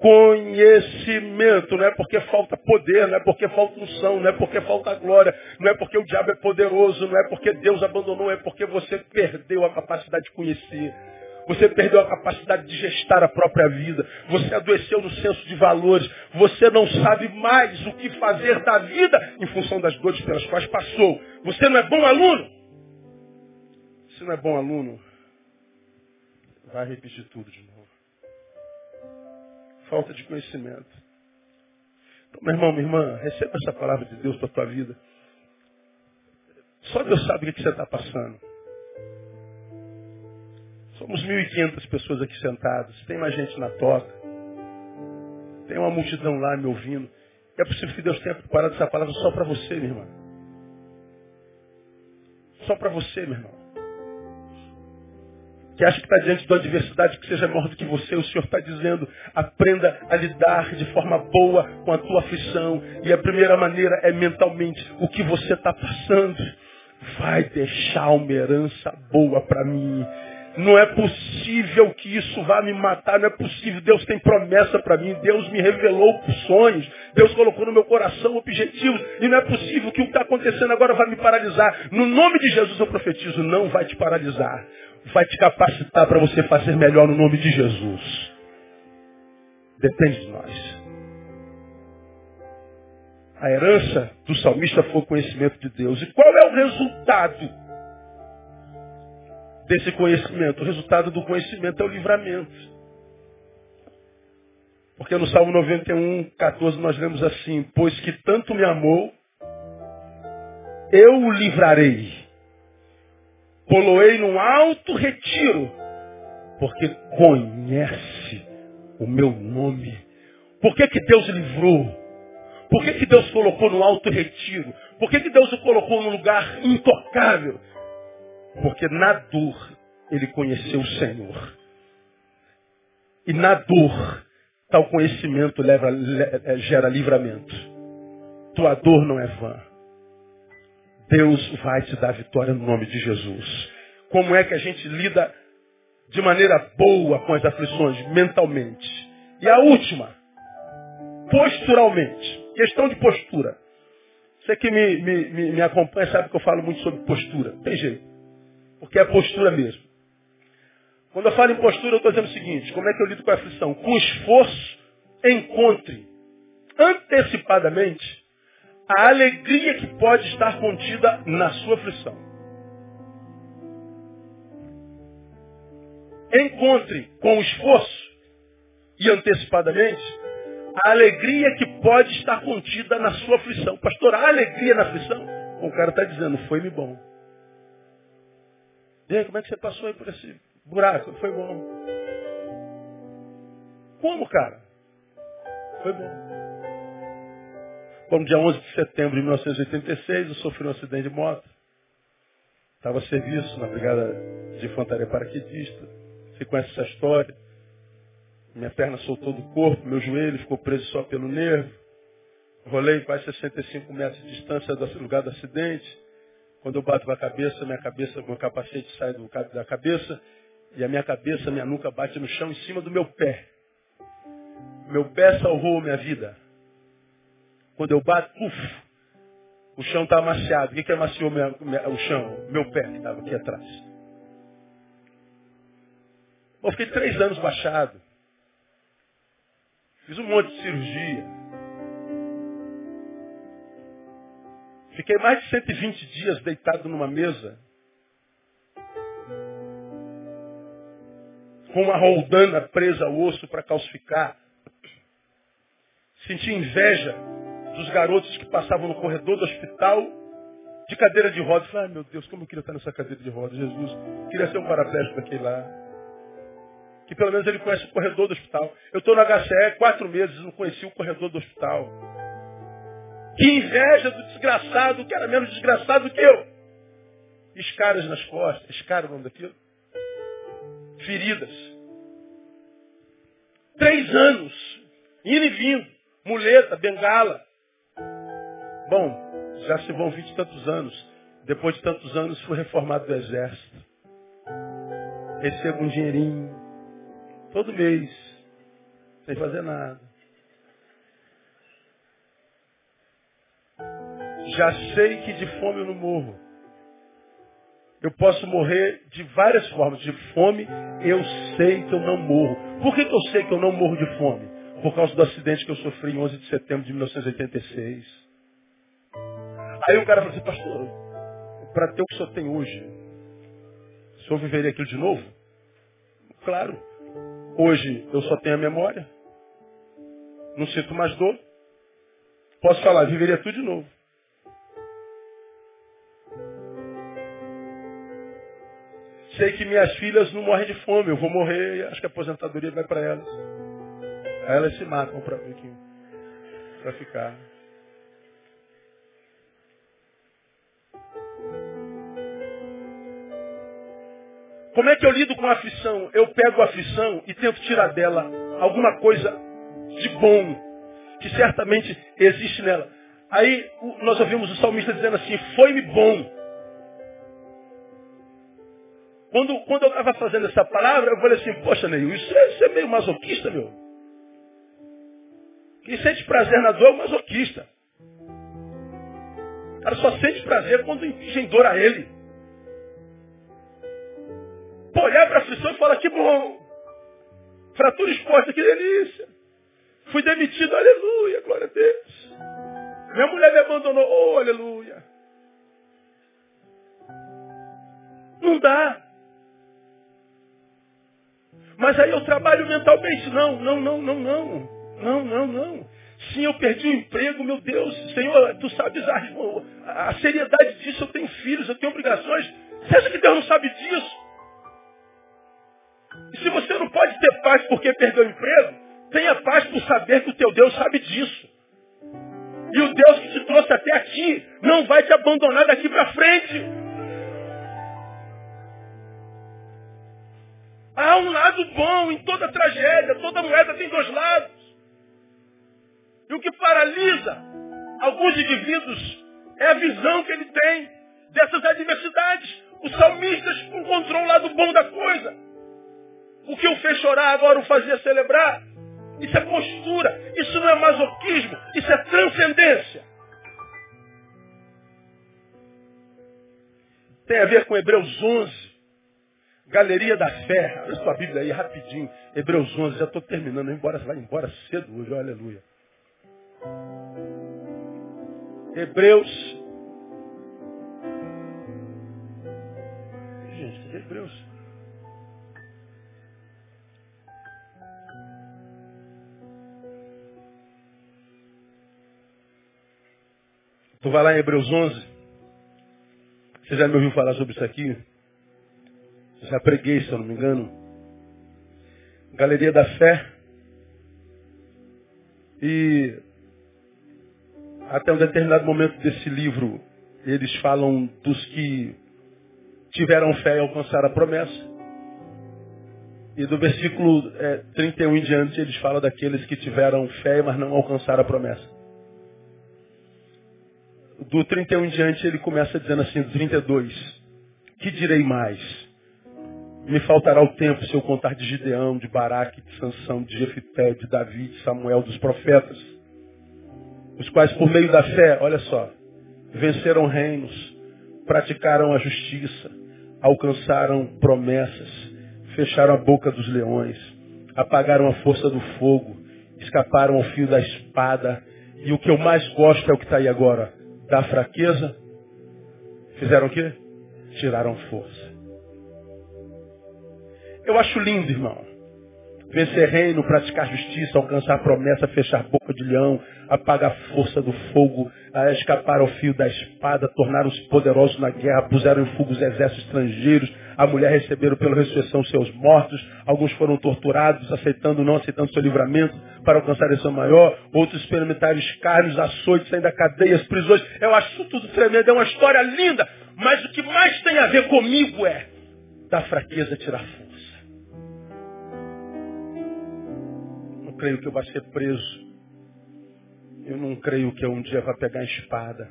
Conhecimento. Não é porque falta poder, não é porque falta unção, não é porque falta glória, não é porque o diabo é poderoso, não é porque Deus abandonou, é porque você perdeu a capacidade de conhecer. Você perdeu a capacidade de gestar a própria vida. Você adoeceu no senso de valores. Você não sabe mais o que fazer da vida em função das dores pelas quais passou. Você não é bom aluno? Se não é bom aluno, vai repetir tudo de novo. Falta de conhecimento. Então, meu irmão, minha irmã, receba essa palavra de Deus para a tua vida. Só Deus sabe o que você está passando. Somos 1.500 pessoas aqui sentadas. Tem mais gente na toca. Tem uma multidão lá me ouvindo. É possível que Deus tenha preparado essa palavra só para você, minha irmã. Só para você, meu irmão. Que acha que está diante de uma adversidade que seja maior do que você, o Senhor está dizendo, aprenda a lidar de forma boa com a tua aflição. E a primeira maneira é mentalmente o que você está passando. Vai deixar uma herança boa para mim. Não é possível que isso vá me matar, não é possível. Deus tem promessa para mim, Deus me revelou sonhos, Deus colocou no meu coração objetivos, e não é possível que o que está acontecendo agora vá me paralisar. No nome de Jesus eu profetizo, não vai te paralisar, vai te capacitar para você fazer melhor no nome de Jesus. Depende de nós. A herança do salmista foi o conhecimento de Deus. E qual é o resultado? desse conhecimento. O resultado do conhecimento é o livramento. Porque no Salmo 91, 14, nós lemos assim: Pois que tanto me amou, eu o livrarei. Poloei num alto retiro, porque conhece o meu nome. Por que, que Deus livrou? Por que, que Deus colocou no alto retiro? Por que, que Deus o colocou num lugar intocável? Porque na dor ele conheceu o Senhor. E na dor, tal conhecimento leva, gera livramento. Tua dor não é vã. Deus vai te dar vitória no nome de Jesus. Como é que a gente lida de maneira boa com as aflições mentalmente? E a última, posturalmente. Questão de postura. Você que me, me, me, acompanha sabe que eu falo muito sobre postura. Tem jeito. Porque é postura mesmo. Quando eu falo em postura, eu estou dizendo o seguinte, como é que eu lido com a aflição? Com esforço, encontre antecipadamente a alegria que pode estar contida na sua aflição. Encontre com esforço e antecipadamente a alegria que pode estar contida na sua aflição. Pastor, a alegria na aflição? O cara está dizendo, foi-me bom. E aí, como é que você passou aí por esse buraco? Foi bom. Como, cara? Foi bom. Bom, dia 11 de setembro de 1986, eu sofri um acidente de moto. Estava a serviço na Brigada de Infantaria Paraquedista. Você conhece essa história? Minha perna soltou do corpo, meu joelho ficou preso só pelo nervo. Rolei quase 65 metros de distância do lugar do acidente. Quando eu bato com a cabeça, minha cabeça, meu capacete sai do, da cabeça e a minha cabeça, minha nuca bate no chão em cima do meu pé. Meu pé salvou minha vida. Quando eu bato, uf, o chão está amaciado. O que, que amaciou minha, minha, o chão? Meu pé que estava aqui atrás. Eu fiquei três anos baixado. Fiz um monte de cirurgia. Fiquei mais de 120 dias deitado numa mesa. Com uma roldana presa ao osso para calcificar. Senti inveja dos garotos que passavam no corredor do hospital de cadeira de rodas. Ah, meu Deus, como eu queria estar nessa cadeira de rodas, Jesus. Queria ser um paraplégico daquele lá. Que pelo menos ele conhece o corredor do hospital. Eu estou no HCE quatro meses, não conheci o corredor do hospital. Que inveja do desgraçado, que era menos desgraçado que eu. Escaras nas costas. Escara o nome daquilo? Feridas. Três anos. Indo e vindo. Muleta, bengala. Bom, Já se vão vinte e tantos anos. Depois de tantos anos, fui reformado do exército. Recebo um dinheirinho. Todo mês. Sem fazer nada. Já sei que de fome eu não morro. Eu posso morrer de várias formas. De fome, eu sei que eu não morro. Por que, que eu sei que eu não morro de fome? Por causa do acidente que eu sofri em 11 de setembro de 1986. Aí o cara falou assim, pastor, para ter o que o senhor tem hoje, o senhor viveria aquilo de novo? Claro. Hoje eu só tenho a memória. Não sinto mais dor. Posso falar, viveria tudo de novo. Sei que minhas filhas não morrem de fome, eu vou morrer e acho que a aposentadoria vai para elas. Aí elas se matam para para ficar. Como é que eu lido com a aflição? Eu pego a aflição e tento tirar dela alguma coisa de bom, que certamente existe nela. Aí nós ouvimos o salmista dizendo assim, foi-me bom quando, quando eu estava fazendo essa palavra, eu falei assim, poxa, Neil, isso é, isso é meio masoquista, meu. Quem sente prazer na dor é o masoquista. O cara só sente prazer quando infligem dor a ele. Olhar para a aflição e falar, que bom. Fratura exposta, que delícia. Fui demitido, aleluia, glória a Deus. Minha mulher me abandonou, oh, aleluia. Não dá. Mas aí eu trabalho mentalmente. Não, não, não, não, não. Não, não, não. Sim, eu perdi o emprego, meu Deus. Senhor, tu sabes a, a seriedade perdeu o emprego, tenha paz por saber que o teu Deus sabe disso. E o Deus que te trouxe até aqui não vai te abandonar daqui para frente. Há um lado bom em toda tragédia, toda moeda tem dois lados. E o que paralisa alguns indivíduos é a visão que ele tem dessas adversidades. O salmista encontrou o lado bom da coisa. O que o fez chorar agora o fazia celebrar. Isso é postura, isso não é masoquismo, isso é transcendência. Tem a ver com Hebreus 11, Galeria da Fé. Abre sua Bíblia aí rapidinho. Hebreus 11. Já estou terminando. Embora, vai embora cedo hoje. Aleluia. Hebreus. Gente, Hebreus? Tu vai lá em Hebreus 11. Você já me ouviu falar sobre isso aqui? Já preguei, se eu não me engano. Galeria da Fé. E até um determinado momento desse livro, eles falam dos que tiveram fé e alcançaram a promessa. E do versículo é, 31 em diante, eles falam daqueles que tiveram fé, mas não alcançaram a promessa. Do 31 em diante, ele começa dizendo assim, do 32, que direi mais? Me faltará o tempo se eu contar de Gideão, de Baraque, de Sansão, de Jefité, de Davi, de Samuel, dos profetas, os quais por meio da fé, olha só, venceram reinos, praticaram a justiça, alcançaram promessas, fecharam a boca dos leões, apagaram a força do fogo, escaparam ao fio da espada, e o que eu mais gosto é o que está aí agora, da fraqueza, fizeram o quê? Tiraram força. Eu acho lindo, irmão. Vencer reino, praticar justiça, alcançar promessa, fechar boca de leão, apagar a força do fogo, escapar ao fio da espada, tornaram-se poderosos na guerra, puseram em fuga os exércitos estrangeiros, a mulher receberam pela ressurreição seus mortos, alguns foram torturados, aceitando ou não aceitando seu livramento para alcançar esse maior, outros experimentaram escárnios, açoites, ainda cadeias, prisões. Eu acho tudo tremendo, é uma história linda, mas o que mais tem a ver comigo é da fraqueza tirar força. creio que eu vá ser preso. Eu não creio que eu um dia vá pegar a espada.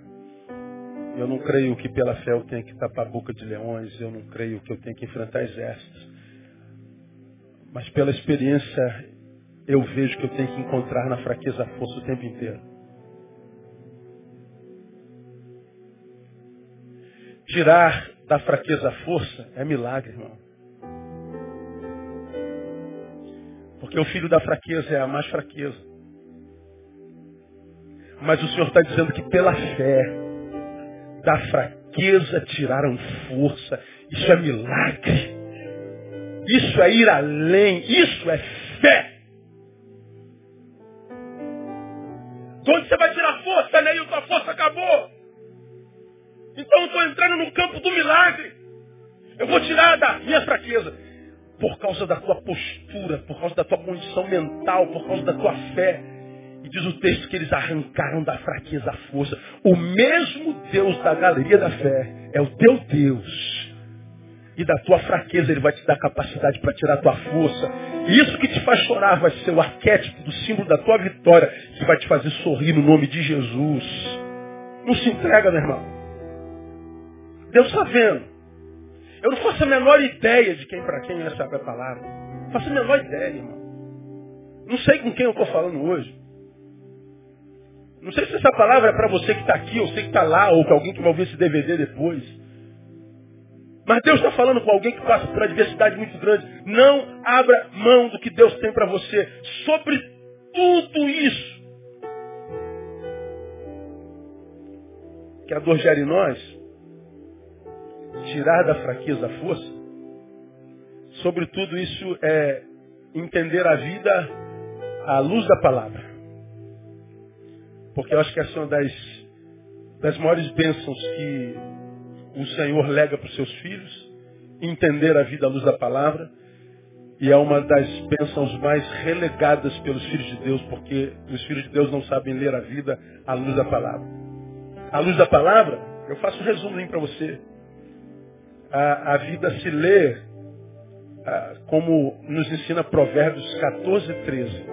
Eu não creio que pela fé eu tenha que tapar a boca de leões, eu não creio que eu tenha que enfrentar exércitos. Mas pela experiência eu vejo que eu tenho que encontrar na fraqueza a força o tempo inteiro. Tirar da fraqueza a força é milagre, irmão. Porque o filho da fraqueza é a mais fraqueza. Mas o Senhor está dizendo que pela fé, da fraqueza tiraram força. Isso é milagre. Isso é ir além. Isso é fé. De onde você vai tirar força, né? E tua força acabou. Então eu estou entrando no campo do milagre. Eu vou tirar da minha fraqueza. Por causa da tua postura, por causa da tua condição mental, por causa da tua fé. E diz o texto que eles arrancaram da fraqueza a força. O mesmo Deus da galeria da fé é o teu Deus. E da tua fraqueza ele vai te dar capacidade para tirar a tua força. E isso que te faz chorar vai ser o arquétipo do símbolo da tua vitória, que vai te fazer sorrir no nome de Jesus. Não se entrega, meu irmão. Deus está vendo. Eu não faço a menor ideia de quem para quem é essa palavra. Não faço a menor ideia, irmão. Não sei com quem eu estou falando hoje. Não sei se essa palavra é para você que está aqui, ou você que está lá, ou para alguém que vai ouvir esse DVD depois. Mas Deus está falando com alguém que passa por uma adversidade muito grande. Não abra mão do que Deus tem para você. Sobre tudo isso. Que a dor gera em nós. Tirar da fraqueza a força. Sobre tudo isso é entender a vida à luz da palavra. Porque eu acho que essa é uma das, das maiores bênçãos que o Senhor lega para os seus filhos, entender a vida à luz da palavra, e é uma das bênçãos mais relegadas pelos filhos de Deus, porque os filhos de Deus não sabem ler a vida à luz da palavra. À luz da palavra, eu faço um resumo para você. A, a, vida se lê a, como nos ensina Provérbios 14, 13.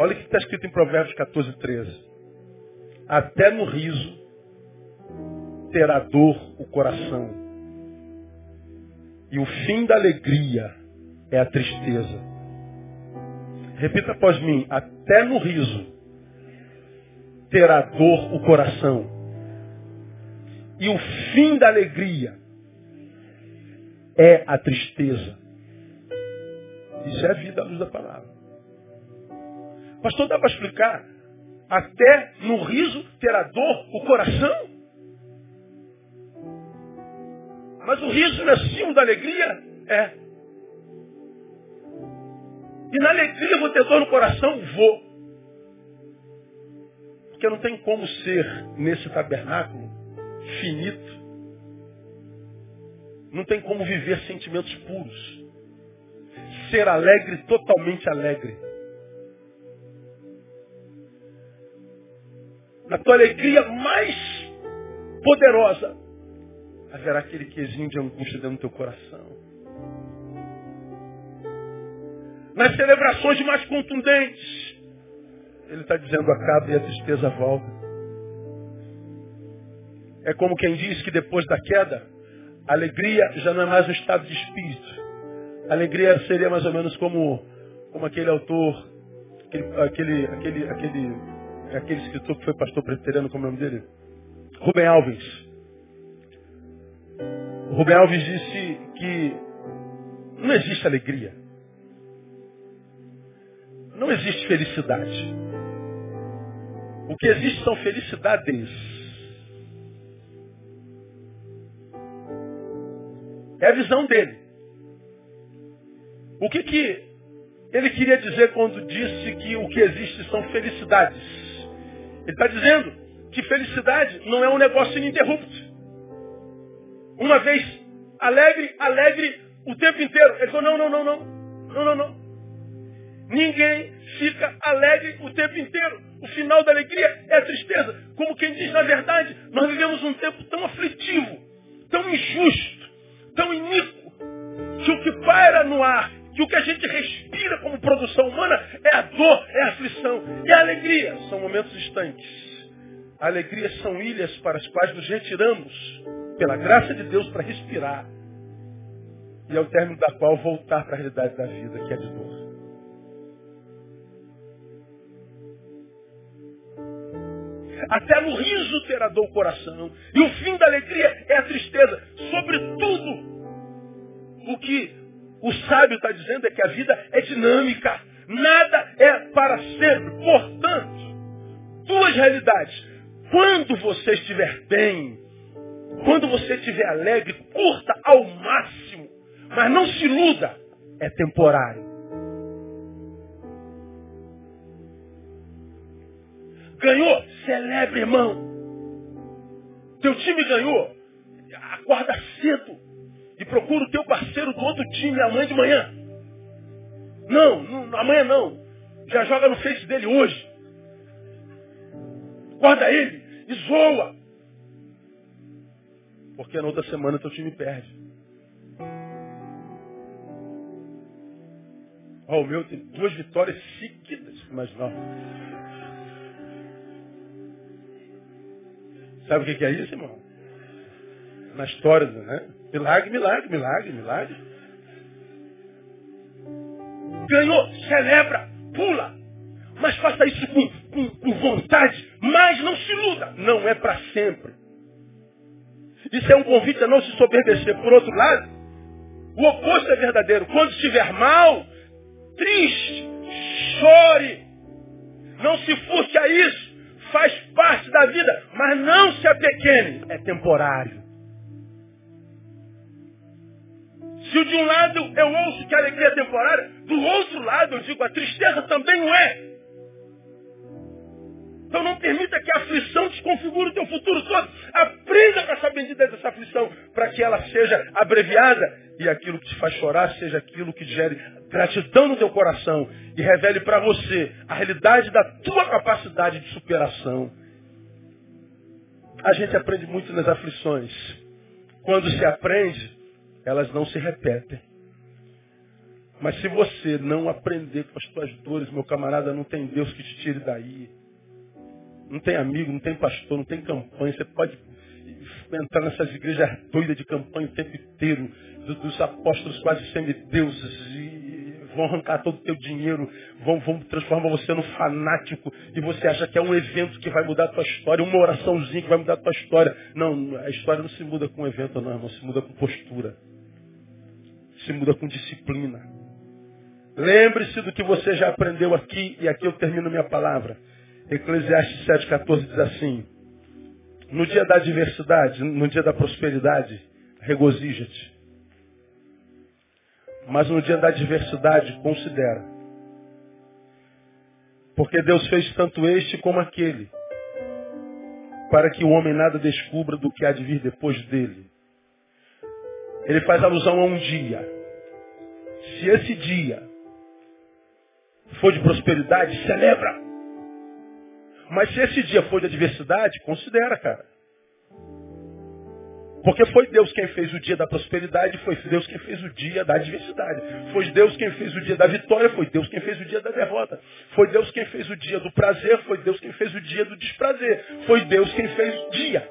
Olha o que está escrito em Provérbios 14, 13. Até no riso terá dor o coração. E o fim da alegria é a tristeza. Repita após mim. Até no riso terá dor o coração. E o fim da alegria é a tristeza. Isso é a vida à luz da palavra. Pastor, dá para explicar? Até no riso terá dor o coração? Mas o riso não é símbolo da alegria? É. E na alegria vou ter dor no coração? Vou. Porque não tem como ser nesse tabernáculo finito. Não tem como viver sentimentos puros. Ser alegre, totalmente alegre. Na tua alegria mais poderosa, haverá aquele quezinho de angústia dentro do teu coração. Nas celebrações mais contundentes, ele está dizendo acaba e a tristeza volta. É como quem diz que depois da queda, a alegria já não é mais um estado de espírito. A alegria seria mais ou menos como, como aquele autor, aquele, aquele, aquele, aquele aquele escritor que foi pastor presbiteriano, como é o nome dele? Rubem Alves. Rubem Alves disse que não existe alegria. Não existe felicidade. O que existe são felicidades. É a visão dele. O que, que ele queria dizer quando disse que o que existe são felicidades? Ele está dizendo que felicidade não é um negócio ininterrupto. Uma vez alegre, alegre o tempo inteiro. Ele falou, não, não, não, não. Não, não, não. Ninguém fica alegre o tempo inteiro. O final da alegria é a tristeza. Como quem diz, na verdade, nós vivemos um tempo tão aflitivo, tão injusto, tão iníquo, que o que paira no ar que o que a gente respira como produção humana é a dor, é a aflição. E a alegria são momentos distantes. A alegria são ilhas para as quais nos retiramos, pela graça de Deus, para respirar. E ao término da qual voltar para a realidade da vida, que é de dor. Até no riso terá dor o coração. E o fim da alegria é a tristeza. Sobretudo, o que o sábio está dizendo é que a vida é dinâmica. Nada é para sempre. Portanto, duas realidades. Quando você estiver bem, quando você estiver alegre, curta ao máximo. Mas não se iluda. É temporário. Ganhou? Celebre, irmão. Teu time ganhou. Acorda cedo. E procura o teu parceiro do outro time amanhã de manhã. Não, não, amanhã não. Já joga no face dele hoje. Acorda ele e zoa. Porque na outra semana teu time perde. Ó, oh, o meu tem duas vitórias seguidas, mas não. Sabe o que é isso, irmão? Na história, né? Milagre, milagre, milagre, milagre. Ganhou, celebra, pula. Mas faça isso com, com, com vontade, mas não se iluda. Não é para sempre. Isso é um convite a não se soberbecer. Por outro lado, o oposto é verdadeiro. Quando estiver mal, triste, chore. Não se furte a isso faz parte da vida, mas não se apequene, é temporário. Se de um lado eu ouço que a alegria é temporária, do outro lado eu digo a tristeza também não é. Então não permita que a aflição desconfigure o teu futuro todo. Aprenda com essa bendita dessa aflição para que ela seja abreviada e aquilo que te faz chorar seja aquilo que gere gratidão no teu coração e revele para você a realidade da tua capacidade de superação. A gente aprende muito nas aflições. Quando se aprende, elas não se repetem. Mas se você não aprender com as tuas dores, meu camarada, não tem Deus que te tire daí. Não tem amigo, não tem pastor, não tem campanha. Você pode entrar nessas igrejas doidas de campanha o tempo inteiro, dos apóstolos quase semideuses, e vão arrancar todo o teu dinheiro, vão, vão transformar você num fanático, e você acha que é um evento que vai mudar a tua história, uma oraçãozinha que vai mudar a tua história. Não, a história não se muda com evento, não, não se muda com postura. Se muda com disciplina. Lembre-se do que você já aprendeu aqui, e aqui eu termino minha palavra. Eclesiastes 7,14 diz assim, no dia da adversidade, no dia da prosperidade, regozija-te. Mas no dia da adversidade, considera. Porque Deus fez tanto este como aquele, para que o homem nada descubra do que há de vir depois dele. Ele faz alusão a um dia. Se esse dia for de prosperidade, celebra. Mas se esse dia for de adversidade, considera, cara. Porque foi Deus quem fez o dia da prosperidade, foi Deus quem fez o dia da adversidade. Foi Deus quem fez o dia da vitória, foi Deus quem fez o dia da derrota. Foi Deus quem fez o dia do prazer, foi Deus quem fez o dia do desprazer. Foi Deus quem fez o dia.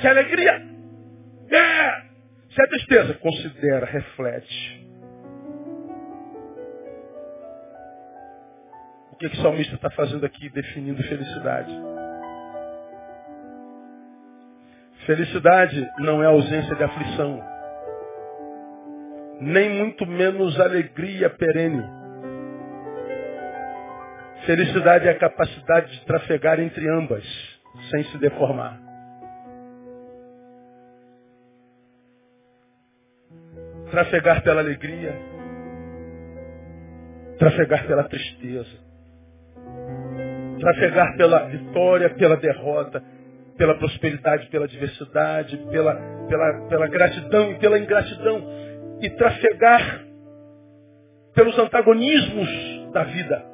Se alegria, é. Se é tristeza, considera, reflete. O que, que o salmista está fazendo aqui definindo felicidade? Felicidade não é ausência de aflição, nem muito menos alegria perene. Felicidade é a capacidade de trafegar entre ambas, sem se deformar. Trafegar pela alegria, trafegar pela tristeza trafegar pela vitória, pela derrota, pela prosperidade, pela diversidade, pela, pela, pela gratidão e pela ingratidão. E trafegar pelos antagonismos da vida,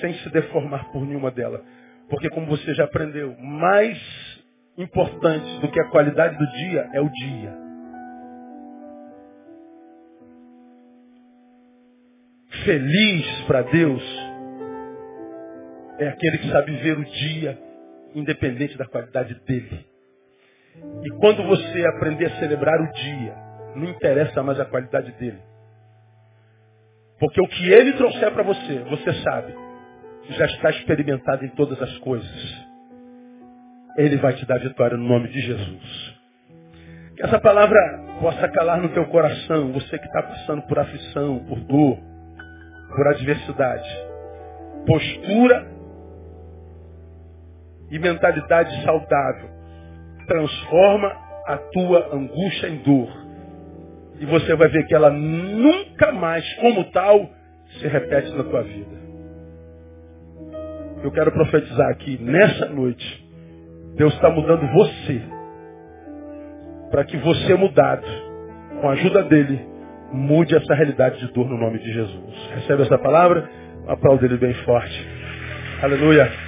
sem se deformar por nenhuma delas. Porque como você já aprendeu, mais importante do que a qualidade do dia é o dia. Feliz para Deus é aquele que sabe ver o dia, independente da qualidade dele. E quando você aprender a celebrar o dia, não interessa mais a qualidade dele. Porque o que ele trouxer para você, você sabe, já está experimentado em todas as coisas. Ele vai te dar vitória no nome de Jesus. Que essa palavra possa calar no teu coração, você que está passando por aflição, por dor, por adversidade. Postura e mentalidade saudável transforma a tua angústia em dor. E você vai ver que ela nunca mais, como tal, se repete na tua vida. Eu quero profetizar aqui, nessa noite, Deus está mudando você. Para que você mudado, com a ajuda dele, mude essa realidade de dor no nome de Jesus. Recebe essa palavra? Aplauda ele bem forte. Aleluia.